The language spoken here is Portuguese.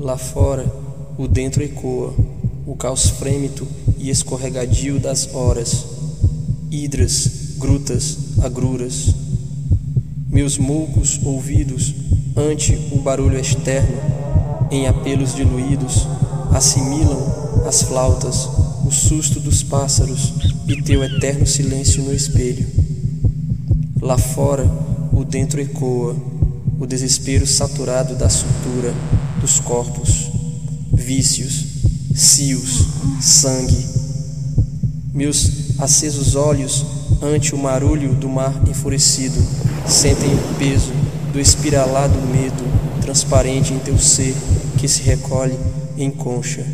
Lá fora, o dentro ecoa, o caos frêmito e escorregadio das horas, hidras, grutas, agruras. Meus moucos ouvidos, ante o barulho externo, em apelos diluídos, assimilam as flautas, o susto dos pássaros e teu eterno silêncio no espelho. Lá fora, o dentro ecoa, o desespero saturado da sutura dos corpos, vícios, cios, sangue. Meus acesos olhos, ante o marulho do mar enfurecido, sentem o peso do espiralado medo transparente em teu ser que se recolhe em concha.